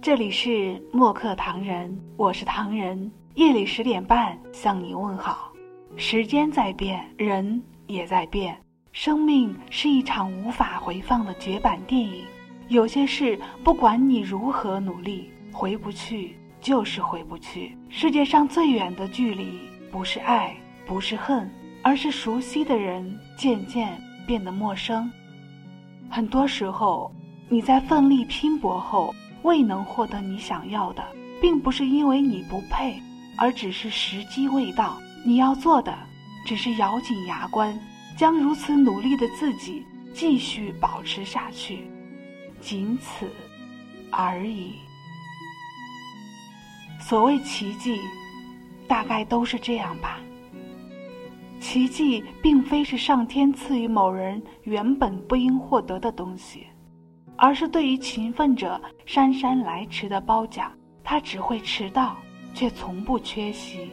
这里是墨客唐人，我是唐人。夜里十点半向你问好。时间在变，人也在变。生命是一场无法回放的绝版电影。有些事，不管你如何努力，回不去就是回不去。世界上最远的距离，不是爱，不是恨，而是熟悉的人渐渐变得陌生。很多时候，你在奋力拼搏后未能获得你想要的，并不是因为你不配，而只是时机未到。你要做的，只是咬紧牙关，将如此努力的自己继续保持下去，仅此而已。所谓奇迹，大概都是这样吧。奇迹并非是上天赐予某人原本不应获得的东西，而是对于勤奋者姗姗来迟的褒奖。他只会迟到，却从不缺席。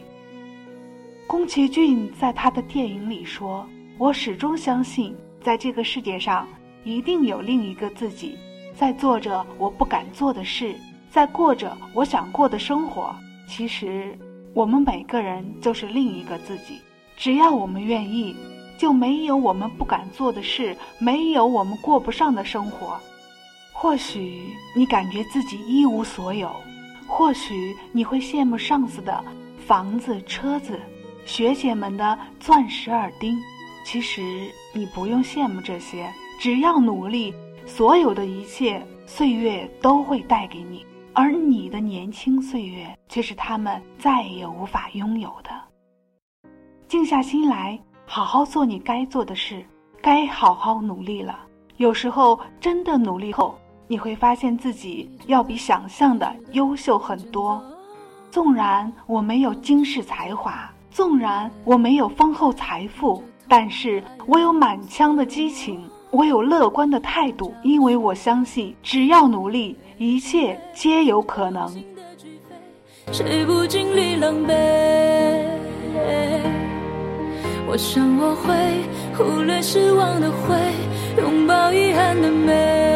宫崎骏在他的电影里说：“我始终相信，在这个世界上，一定有另一个自己，在做着我不敢做的事，在过着我想过的生活。其实，我们每个人就是另一个自己。只要我们愿意，就没有我们不敢做的事，没有我们过不上的生活。或许你感觉自己一无所有，或许你会羡慕上司的房子、车子。”学姐们的钻石耳钉，其实你不用羡慕这些，只要努力，所有的一切岁月都会带给你，而你的年轻岁月却是他们再也无法拥有的。静下心来，好好做你该做的事，该好好努力了。有时候真的努力后，你会发现自己要比想象的优秀很多。纵然我没有惊世才华。纵然我没有丰厚财富，但是我有满腔的激情，我有乐观的态度，因为我相信，只要努力，一切皆有可能。谁不经历狼狈？我想我会忽略失望的灰，拥抱遗憾的美。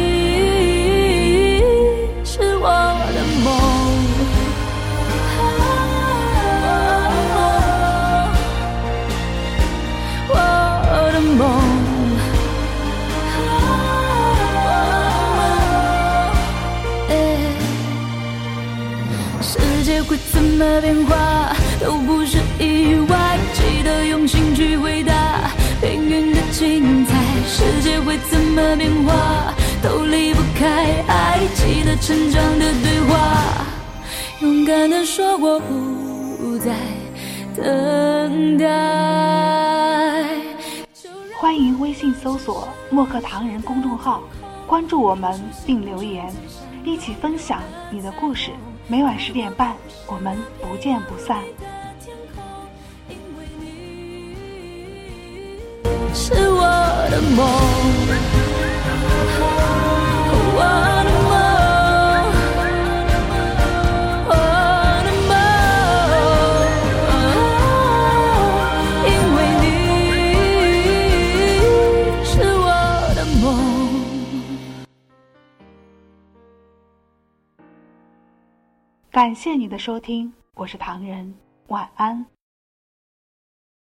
会怎么变化都不是意外，记得用心去回答命运的精彩。世界会怎么变化都离不开爱，记得成长的对话，勇敢的说我不再等待。欢迎微信搜索“墨客唐人”公众号，关注我们并留言，一起分享你的故事。每晚十点半，我们不见不散。是我的梦。感谢你的收听，我是唐人，晚安。